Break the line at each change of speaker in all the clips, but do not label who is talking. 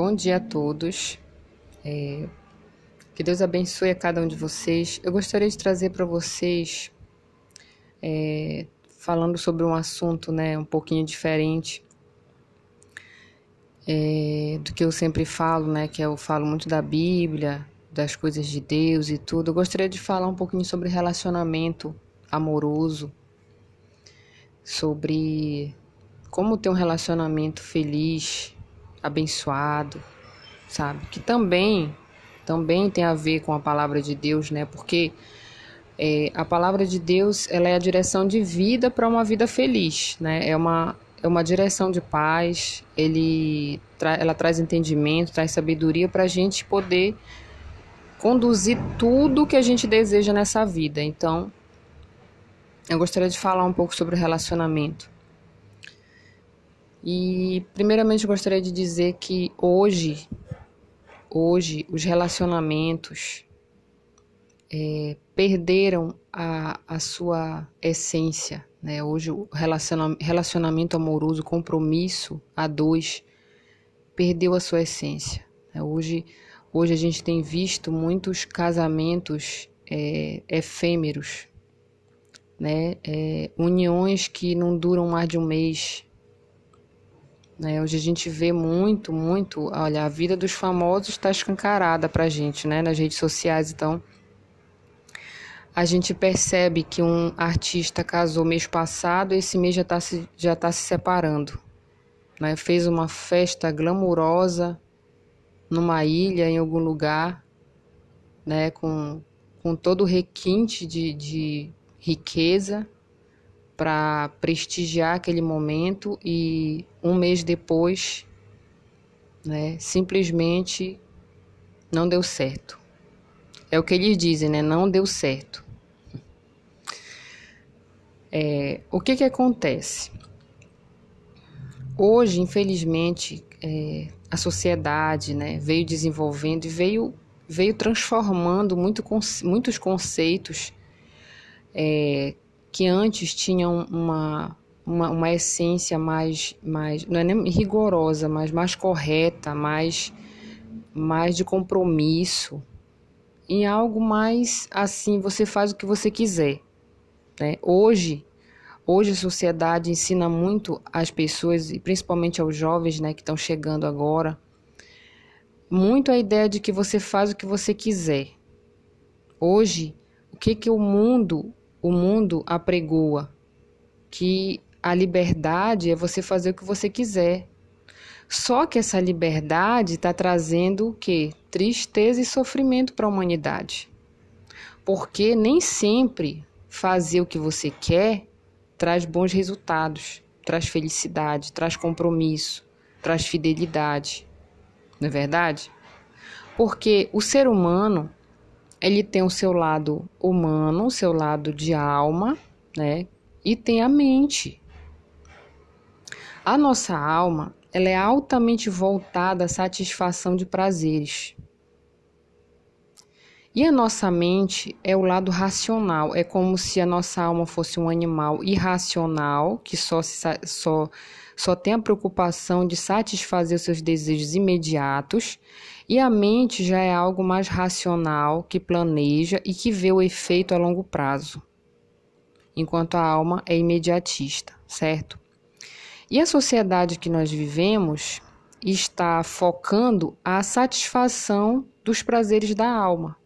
Bom dia a todos. É, que Deus abençoe a cada um de vocês. Eu gostaria de trazer para vocês, é, falando sobre um assunto né, um pouquinho diferente é, do que eu sempre falo, né, que eu falo muito da Bíblia, das coisas de Deus e tudo. Eu gostaria de falar um pouquinho sobre relacionamento amoroso, sobre como ter um relacionamento feliz abençoado, sabe? Que também também tem a ver com a palavra de Deus, né? Porque é, a palavra de Deus ela é a direção de vida para uma vida feliz, né? É uma é uma direção de paz. Ele tra ela traz entendimento, traz sabedoria para a gente poder conduzir tudo que a gente deseja nessa vida. Então, eu gostaria de falar um pouco sobre relacionamento. E primeiramente gostaria de dizer que hoje, hoje os relacionamentos é, perderam a, a sua essência. Né? Hoje o relacionamento amoroso, compromisso a dois, perdeu a sua essência. Né? Hoje, hoje a gente tem visto muitos casamentos é, efêmeros, né? É, uniões que não duram mais de um mês, né? Hoje a gente vê muito, muito. Olha, a vida dos famosos está escancarada para a gente, né? Nas redes sociais. Então, a gente percebe que um artista casou mês passado esse mês já está se, já tá se separando. Né? Fez uma festa glamurosa numa ilha, em algum lugar, né? com, com todo o requinte de, de riqueza para prestigiar aquele momento e um mês depois, né, simplesmente não deu certo. É o que eles dizem, né? Não deu certo. É, o que que acontece? Hoje, infelizmente, é, a sociedade né, veio desenvolvendo e veio, veio transformando muito, muitos conceitos é, que antes tinham uma, uma, uma, essência mais, mais, não é nem rigorosa, mas mais correta, mais, mais de compromisso, em algo mais assim, você faz o que você quiser. Né? Hoje, hoje a sociedade ensina muito às pessoas, e principalmente aos jovens né, que estão chegando agora, muito a ideia de que você faz o que você quiser. Hoje, o que, que o mundo o mundo apregoa que a liberdade é você fazer o que você quiser. Só que essa liberdade está trazendo o quê? Tristeza e sofrimento para a humanidade. Porque nem sempre fazer o que você quer traz bons resultados, traz felicidade, traz compromisso, traz fidelidade. Não é verdade? Porque o ser humano ele tem o seu lado humano, o seu lado de alma, né? E tem a mente. A nossa alma, ela é altamente voltada à satisfação de prazeres. E a nossa mente é o lado racional, é como se a nossa alma fosse um animal irracional que só, só, só tem a preocupação de satisfazer os seus desejos imediatos e a mente já é algo mais racional, que planeja e que vê o efeito a longo prazo, enquanto a alma é imediatista, certo? E a sociedade que nós vivemos está focando a satisfação dos prazeres da alma,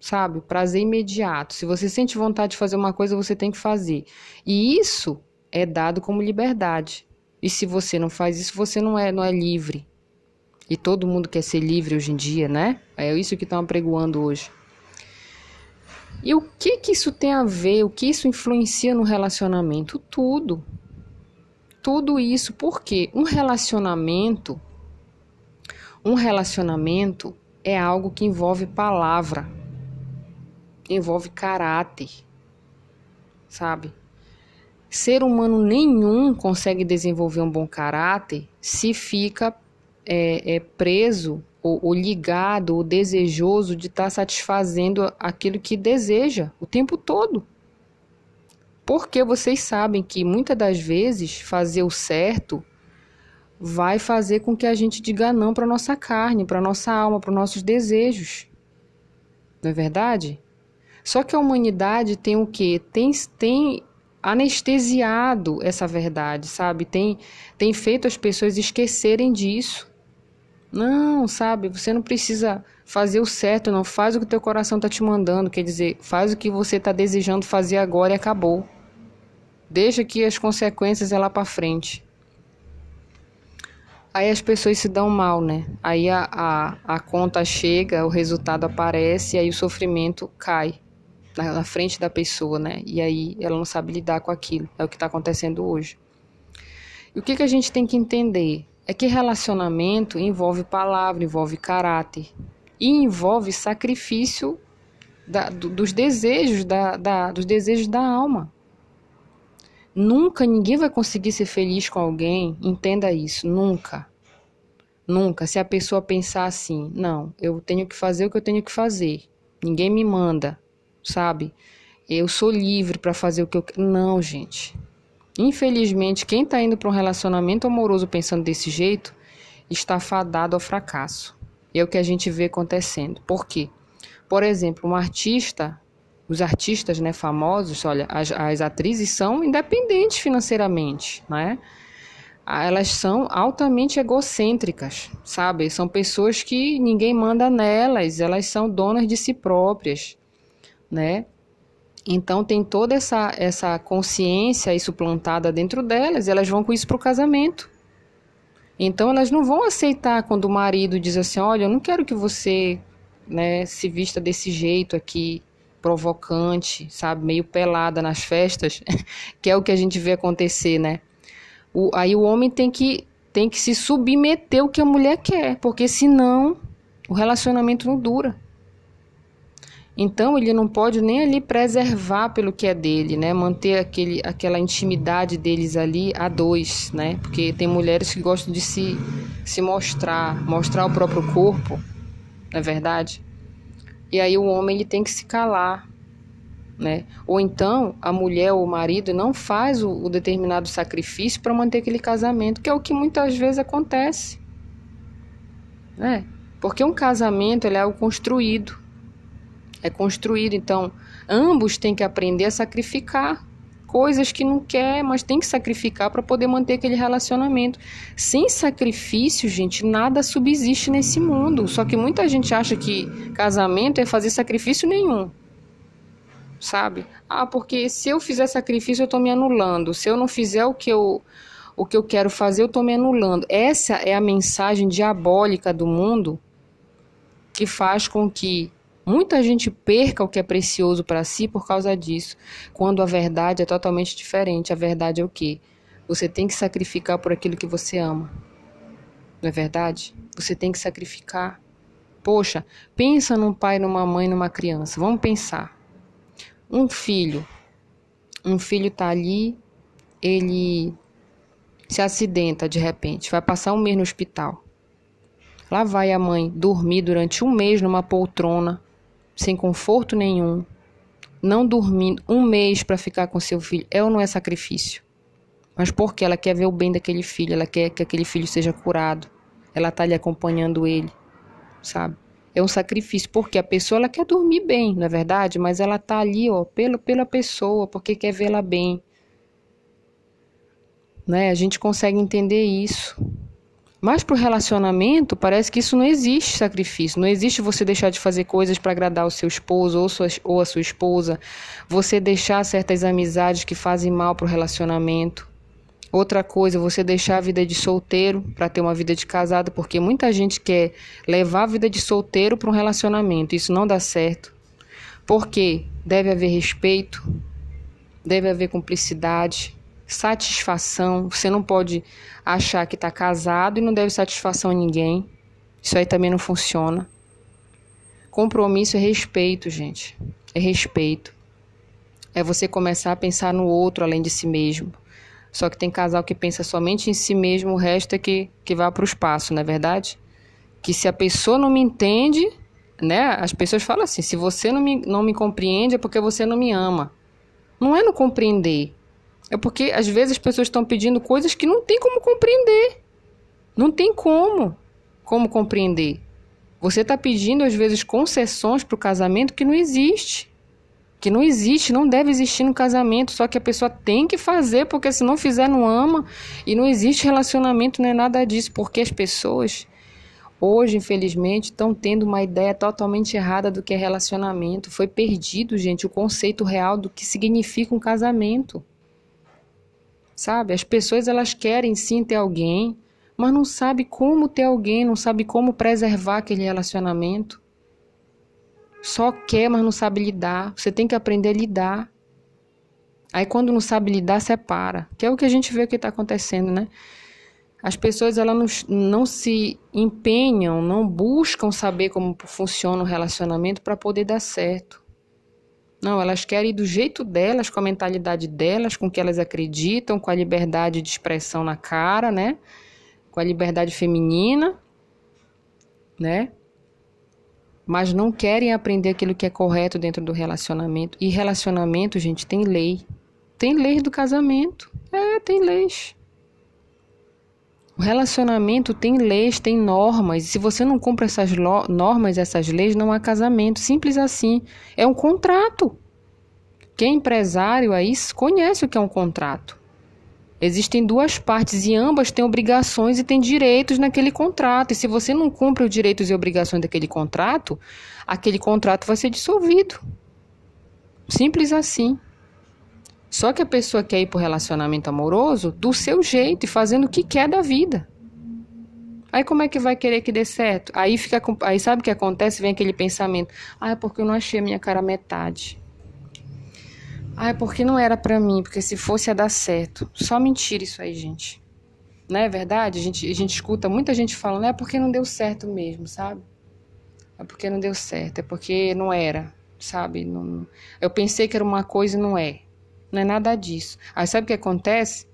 sabe? Prazer imediato. Se você sente vontade de fazer uma coisa, você tem que fazer. E isso é dado como liberdade. E se você não faz isso, você não é, não é livre. E todo mundo quer ser livre hoje em dia, né? É isso que estão apregoando hoje. E o que que isso tem a ver? O que isso influencia no relacionamento? Tudo. Tudo isso porque um relacionamento um relacionamento é algo que envolve palavra, envolve caráter, sabe? Ser humano nenhum consegue desenvolver um bom caráter se fica é, é preso ou, ou, ligado ou desejoso de estar tá satisfazendo aquilo que deseja o tempo todo. Porque vocês sabem que muitas das vezes fazer o certo vai fazer com que a gente diga não para nossa carne, para nossa alma, para nossos desejos. Não é verdade? Só que a humanidade tem o quê? Tem, tem anestesiado essa verdade, sabe? Tem, tem feito as pessoas esquecerem disso. Não, sabe? Você não precisa fazer o certo, não. Faz o que teu coração está te mandando. Quer dizer, faz o que você está desejando fazer agora e acabou. Deixa que as consequências é lá para frente. Aí as pessoas se dão mal, né? Aí a, a, a conta chega, o resultado aparece, aí o sofrimento cai na, frente da pessoa, né? E aí ela não sabe lidar com aquilo. É o que está acontecendo hoje. E o que, que a gente tem que entender? É que relacionamento envolve palavra, envolve caráter e envolve sacrifício da, do, dos desejos da, da, dos desejos da alma. Nunca ninguém vai conseguir ser feliz com alguém, entenda isso, nunca. Nunca. Se a pessoa pensar assim, não, eu tenho que fazer o que eu tenho que fazer. Ninguém me manda, sabe? Eu sou livre para fazer o que eu Não, gente. Infelizmente, quem está indo para um relacionamento amoroso pensando desse jeito está fadado ao fracasso. É o que a gente vê acontecendo. Por quê? Por exemplo, um artista os artistas né, famosos, olha, as, as atrizes são independentes financeiramente, né? Elas são altamente egocêntricas, sabe? São pessoas que ninguém manda nelas, elas são donas de si próprias, né? Então tem toda essa, essa consciência isso plantada dentro delas, e elas vão com isso para o casamento. Então elas não vão aceitar quando o marido diz assim, olha, eu não quero que você né, se vista desse jeito aqui, provocante, sabe, meio pelada nas festas, que é o que a gente vê acontecer, né? O, aí o homem tem que tem que se submeter ao que a mulher quer, porque senão o relacionamento não dura. Então ele não pode nem ali preservar pelo que é dele, né? Manter aquele, aquela intimidade deles ali a dois, né? Porque tem mulheres que gostam de se, se mostrar, mostrar o próprio corpo, não é verdade? E aí o homem ele tem que se calar, né? Ou então a mulher ou o marido não faz o, o determinado sacrifício para manter aquele casamento, que é o que muitas vezes acontece, né? Porque um casamento ele é algo construído, é construído, então ambos têm que aprender a sacrificar coisas que não quer, mas tem que sacrificar para poder manter aquele relacionamento. Sem sacrifício, gente, nada subsiste nesse mundo. Só que muita gente acha que casamento é fazer sacrifício nenhum. Sabe? Ah, porque se eu fizer sacrifício eu estou me anulando. Se eu não fizer o que eu o que eu quero fazer, eu estou me anulando. Essa é a mensagem diabólica do mundo que faz com que Muita gente perca o que é precioso para si por causa disso, quando a verdade é totalmente diferente. A verdade é o quê? Você tem que sacrificar por aquilo que você ama. Não é verdade? Você tem que sacrificar. Poxa, pensa num pai, numa mãe, numa criança. Vamos pensar. Um filho. Um filho está ali, ele se acidenta de repente, vai passar um mês no hospital. Lá vai a mãe dormir durante um mês numa poltrona, sem conforto nenhum, não dormindo um mês para ficar com seu filho, é ou não é sacrifício? Mas porque ela quer ver o bem daquele filho, ela quer que aquele filho seja curado, ela está ali acompanhando ele, sabe? É um sacrifício, porque a pessoa ela quer dormir bem, não é verdade? Mas ela está ali, ó, pelo, pela pessoa, porque quer vê-la bem. Né? A gente consegue entender isso. Mas para o relacionamento, parece que isso não existe sacrifício. Não existe você deixar de fazer coisas para agradar o seu esposo ou, sua, ou a sua esposa. Você deixar certas amizades que fazem mal para o relacionamento. Outra coisa, você deixar a vida de solteiro para ter uma vida de casado, porque muita gente quer levar a vida de solteiro para um relacionamento. Isso não dá certo. Porque deve haver respeito, deve haver cumplicidade, satisfação. Você não pode achar que está casado e não deve satisfação a ninguém. Isso aí também não funciona. Compromisso é respeito, gente. É respeito. É você começar a pensar no outro além de si mesmo. Só que tem casal que pensa somente em si mesmo, o resto é que, que vai para o espaço, não é verdade? Que se a pessoa não me entende, né? As pessoas falam assim: se você não me, não me compreende é porque você não me ama. Não é no compreender, é porque às vezes as pessoas estão pedindo coisas que não tem como compreender. Não tem como, como compreender. Você está pedindo às vezes concessões para o casamento que não existe. Que não existe, não deve existir no casamento, só que a pessoa tem que fazer, porque se não fizer, não ama. E não existe relacionamento, não é nada disso, porque as pessoas hoje, infelizmente, estão tendo uma ideia totalmente errada do que é relacionamento. Foi perdido, gente, o conceito real do que significa um casamento. Sabe? As pessoas elas querem sim ter alguém, mas não sabe como ter alguém, não sabe como preservar aquele relacionamento. Só quer, mas não sabe lidar. Você tem que aprender a lidar. Aí quando não sabe lidar, separa. Que é o que a gente vê que está acontecendo, né? As pessoas elas não, não se empenham, não buscam saber como funciona o relacionamento para poder dar certo. Não, elas querem ir do jeito delas, com a mentalidade delas, com o que elas acreditam, com a liberdade de expressão na cara, né? Com a liberdade feminina, né? Mas não querem aprender aquilo que é correto dentro do relacionamento. E relacionamento, gente, tem lei. Tem lei do casamento. É, tem leis. O relacionamento tem leis, tem normas. E se você não cumpre essas normas, essas leis, não há casamento. Simples assim. É um contrato. Quem é empresário aí conhece o que é um contrato. Existem duas partes e ambas têm obrigações e têm direitos naquele contrato. E se você não cumpre os direitos e obrigações daquele contrato, aquele contrato vai ser dissolvido. Simples assim. Só que a pessoa quer ir para o relacionamento amoroso do seu jeito e fazendo o que quer da vida. Aí como é que vai querer que dê certo? Aí fica aí sabe o que acontece? Vem aquele pensamento: "Ah, é porque eu não achei a minha cara metade". Ah, é porque não era para mim, porque se fosse ia dar certo. Só mentira isso aí, gente. Não é verdade? A gente, a gente escuta muita gente falando, é porque não deu certo mesmo, sabe? É porque não deu certo, é porque não era, sabe? Não, eu pensei que era uma coisa e não é. Não é nada disso. Aí sabe o que acontece?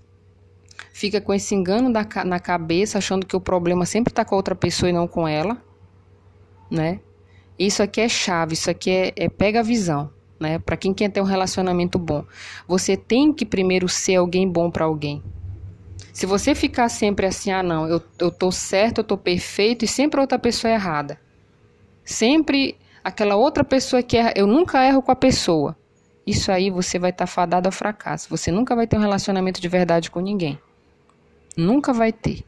Fica com esse engano na cabeça, achando que o problema sempre está com outra pessoa e não com ela, né? Isso aqui é chave, isso aqui é, é pega a visão, né? Para quem quer ter um relacionamento bom, você tem que primeiro ser alguém bom para alguém. Se você ficar sempre assim, ah não, eu, eu tô certo, eu tô perfeito e sempre outra pessoa é errada. Sempre aquela outra pessoa que erra, eu nunca erro com a pessoa isso aí você vai estar tá fadado ao fracasso. Você nunca vai ter um relacionamento de verdade com ninguém. Nunca vai ter.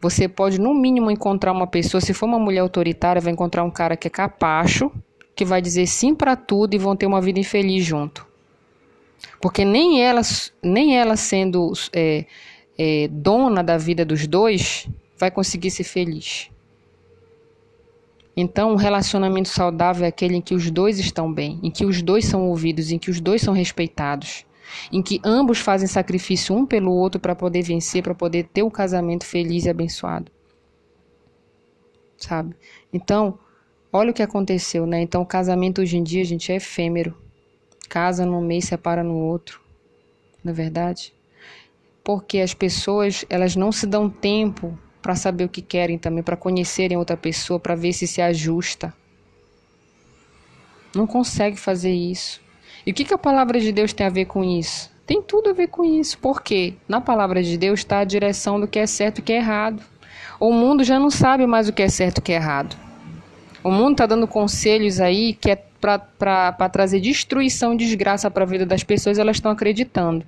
Você pode, no mínimo, encontrar uma pessoa, se for uma mulher autoritária, vai encontrar um cara que é capacho, que vai dizer sim para tudo e vão ter uma vida infeliz junto. Porque nem ela, nem ela sendo é, é, dona da vida dos dois, vai conseguir ser feliz. Então, um relacionamento saudável é aquele em que os dois estão bem, em que os dois são ouvidos, em que os dois são respeitados, em que ambos fazem sacrifício um pelo outro para poder vencer, para poder ter um casamento feliz e abençoado. Sabe? Então, olha o que aconteceu, né? Então, o casamento hoje em dia, gente, é efêmero. Casa num mês, separa no outro. Não é verdade? Porque as pessoas, elas não se dão tempo para saber o que querem também, para conhecerem outra pessoa, para ver se se ajusta. Não consegue fazer isso. E o que, que a palavra de Deus tem a ver com isso? Tem tudo a ver com isso, porque na palavra de Deus está a direção do que é certo e o que é errado. O mundo já não sabe mais o que é certo e o que é errado. O mundo está dando conselhos aí que é para trazer destruição e desgraça para a vida das pessoas, elas estão acreditando.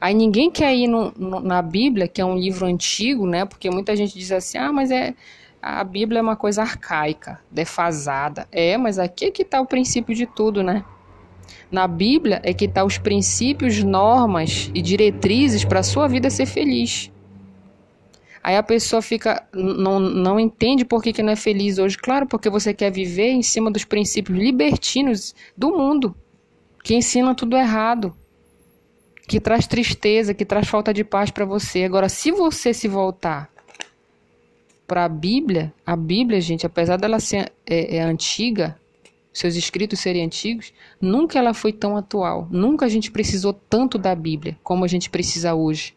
Aí ninguém quer ir no, no, na Bíblia, que é um livro antigo, né? Porque muita gente diz assim, ah, mas é a Bíblia é uma coisa arcaica, defasada. É, mas aqui é que está o princípio de tudo, né? Na Bíblia é que está os princípios, normas e diretrizes para a sua vida ser feliz. Aí a pessoa fica não, não entende por que, que não é feliz hoje. Claro, porque você quer viver em cima dos princípios libertinos do mundo, que ensinam tudo errado que traz tristeza, que traz falta de paz para você. Agora, se você se voltar para a Bíblia, a Bíblia, gente, apesar dela ser é, é antiga, seus escritos serem antigos, nunca ela foi tão atual. Nunca a gente precisou tanto da Bíblia como a gente precisa hoje.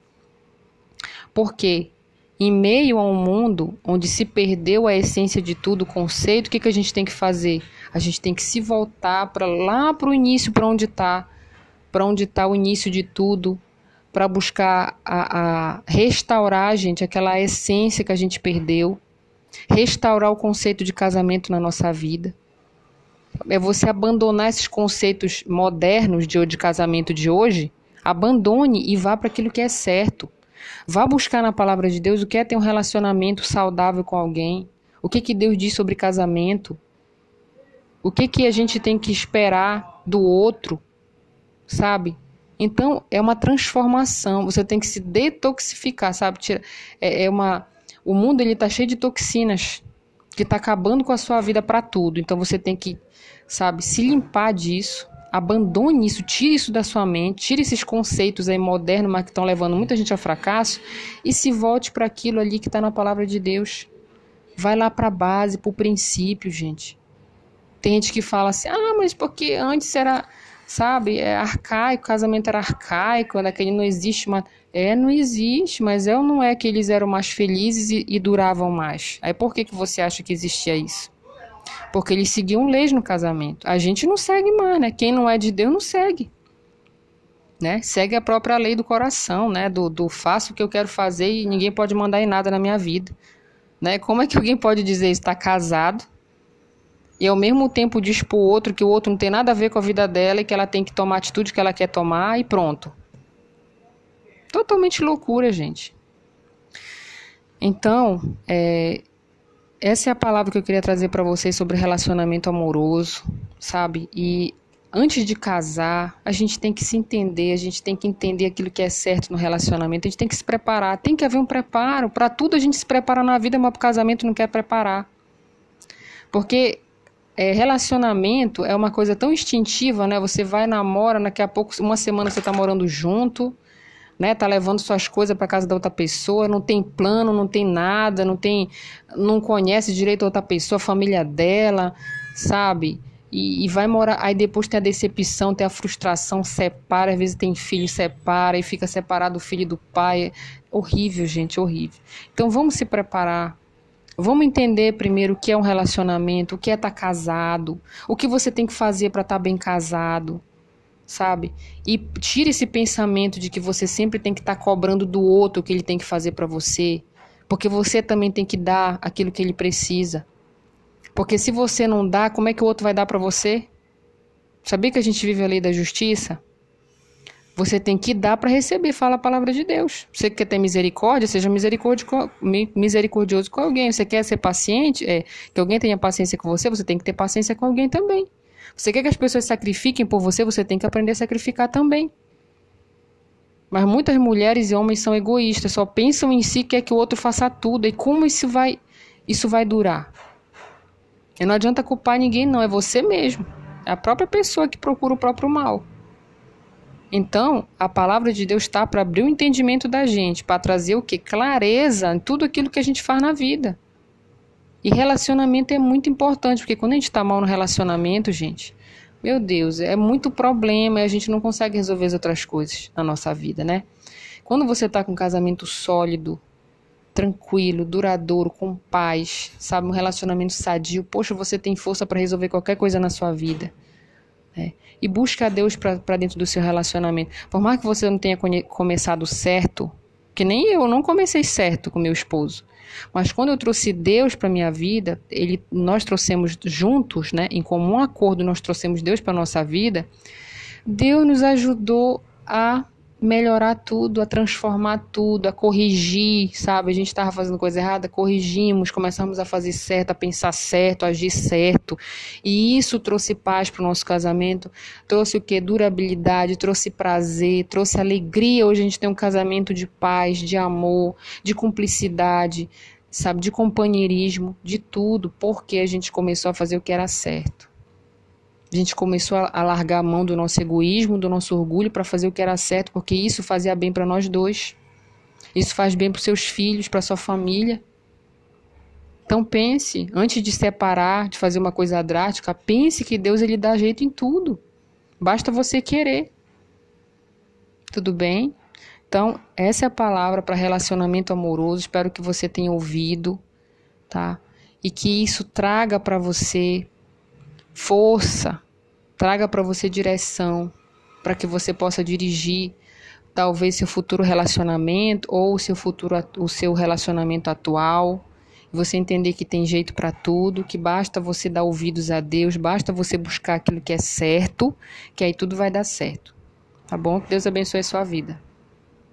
Porque em meio a um mundo onde se perdeu a essência de tudo, o conceito, o que, que a gente tem que fazer? A gente tem que se voltar para lá para o início, para onde está para onde está o início de tudo, para buscar a, a restaurar, gente, aquela essência que a gente perdeu, restaurar o conceito de casamento na nossa vida. É você abandonar esses conceitos modernos de, de casamento de hoje, abandone e vá para aquilo que é certo. Vá buscar na palavra de Deus o que é ter um relacionamento saudável com alguém. O que, que Deus diz sobre casamento? O que, que a gente tem que esperar do outro? Sabe? Então, é uma transformação. Você tem que se detoxificar, sabe? É, é uma... O mundo ele está cheio de toxinas que está acabando com a sua vida para tudo. Então, você tem que, sabe, se limpar disso abandone isso, tire isso da sua mente, tire esses conceitos aí modernos, mas que estão levando muita gente ao fracasso, e se volte para aquilo ali que está na palavra de Deus. Vai lá para a base, para o princípio, gente. Tem gente que fala assim, ah, mas porque antes era, sabe, é arcaico, casamento era arcaico, daquele não existe mais. É, não existe, mas é ou não é que eles eram mais felizes e, e duravam mais? Aí por que, que você acha que existia isso? Porque eles seguiam leis no casamento. A gente não segue mais, né? Quem não é de Deus não segue. Né? Segue a própria lei do coração, né? Do, do faço o que eu quero fazer e ninguém pode mandar em nada na minha vida. Né? Como é que alguém pode dizer está casado e ao mesmo tempo diz para o outro que o outro não tem nada a ver com a vida dela e que ela tem que tomar a atitude que ela quer tomar e pronto. Totalmente loucura, gente. Então, é, essa é a palavra que eu queria trazer para vocês sobre relacionamento amoroso, sabe? E antes de casar, a gente tem que se entender, a gente tem que entender aquilo que é certo no relacionamento, a gente tem que se preparar, tem que haver um preparo. Para tudo a gente se prepara na vida, mas para o casamento não quer preparar. Porque é, relacionamento é uma coisa tão instintiva, né? Você vai, namora, daqui a pouco, uma semana você está morando junto, né? Tá levando suas coisas para casa da outra pessoa, não tem plano, não tem nada, não tem, não conhece direito a outra pessoa, a família dela, sabe? E, e, vai morar, aí depois tem a decepção, tem a frustração, separa, às vezes tem filho, separa e fica separado do filho do pai. É horrível, gente, horrível. Então vamos se preparar. Vamos entender primeiro o que é um relacionamento, o que é estar tá casado, o que você tem que fazer para estar tá bem casado sabe? E tire esse pensamento de que você sempre tem que estar tá cobrando do outro o que ele tem que fazer para você, porque você também tem que dar aquilo que ele precisa. Porque se você não dá, como é que o outro vai dar para você? Sabia que a gente vive a lei da justiça? Você tem que dar para receber, fala a palavra de Deus. Você quer ter misericórdia, seja misericordioso com alguém. Você quer ser paciente, é, que alguém tenha paciência com você, você tem que ter paciência com alguém também. Você quer que as pessoas sacrifiquem por você, você tem que aprender a sacrificar também. Mas muitas mulheres e homens são egoístas, só pensam em si, quer que o outro faça tudo. E como isso vai, isso vai durar? E não adianta culpar ninguém, não, é você mesmo. É a própria pessoa que procura o próprio mal. Então, a palavra de Deus está para abrir o entendimento da gente, para trazer o que? Clareza em tudo aquilo que a gente faz na vida. E relacionamento é muito importante, porque quando a gente está mal no relacionamento, gente, meu Deus, é muito problema e a gente não consegue resolver as outras coisas na nossa vida, né? Quando você está com um casamento sólido, tranquilo, duradouro, com paz, sabe, um relacionamento sadio, poxa, você tem força para resolver qualquer coisa na sua vida. Né? E busca a Deus para dentro do seu relacionamento. Por mais que você não tenha começado certo, que nem eu não comecei certo com meu esposo. Mas quando eu trouxe Deus para minha vida, ele, nós trouxemos juntos, né, em comum acordo, nós trouxemos Deus para nossa vida. Deus nos ajudou a melhorar tudo, a transformar tudo, a corrigir, sabe? A gente estava fazendo coisa errada, corrigimos, começamos a fazer certo, a pensar certo, a agir certo. E isso trouxe paz para o nosso casamento, trouxe o que? Durabilidade, trouxe prazer, trouxe alegria. Hoje a gente tem um casamento de paz, de amor, de cumplicidade, sabe? De companheirismo, de tudo, porque a gente começou a fazer o que era certo. A gente começou a largar a mão do nosso egoísmo, do nosso orgulho para fazer o que era certo, porque isso fazia bem para nós dois. Isso faz bem para seus filhos, para sua família. Então pense, antes de separar, de fazer uma coisa drástica, pense que Deus ele dá jeito em tudo. Basta você querer. Tudo bem? Então, essa é a palavra para relacionamento amoroso. Espero que você tenha ouvido, tá? E que isso traga para você força, traga para você direção, para que você possa dirigir talvez seu futuro relacionamento ou seu futuro o seu relacionamento atual. Você entender que tem jeito para tudo, que basta você dar ouvidos a Deus, basta você buscar aquilo que é certo, que aí tudo vai dar certo. Tá bom? Que Deus abençoe a sua vida.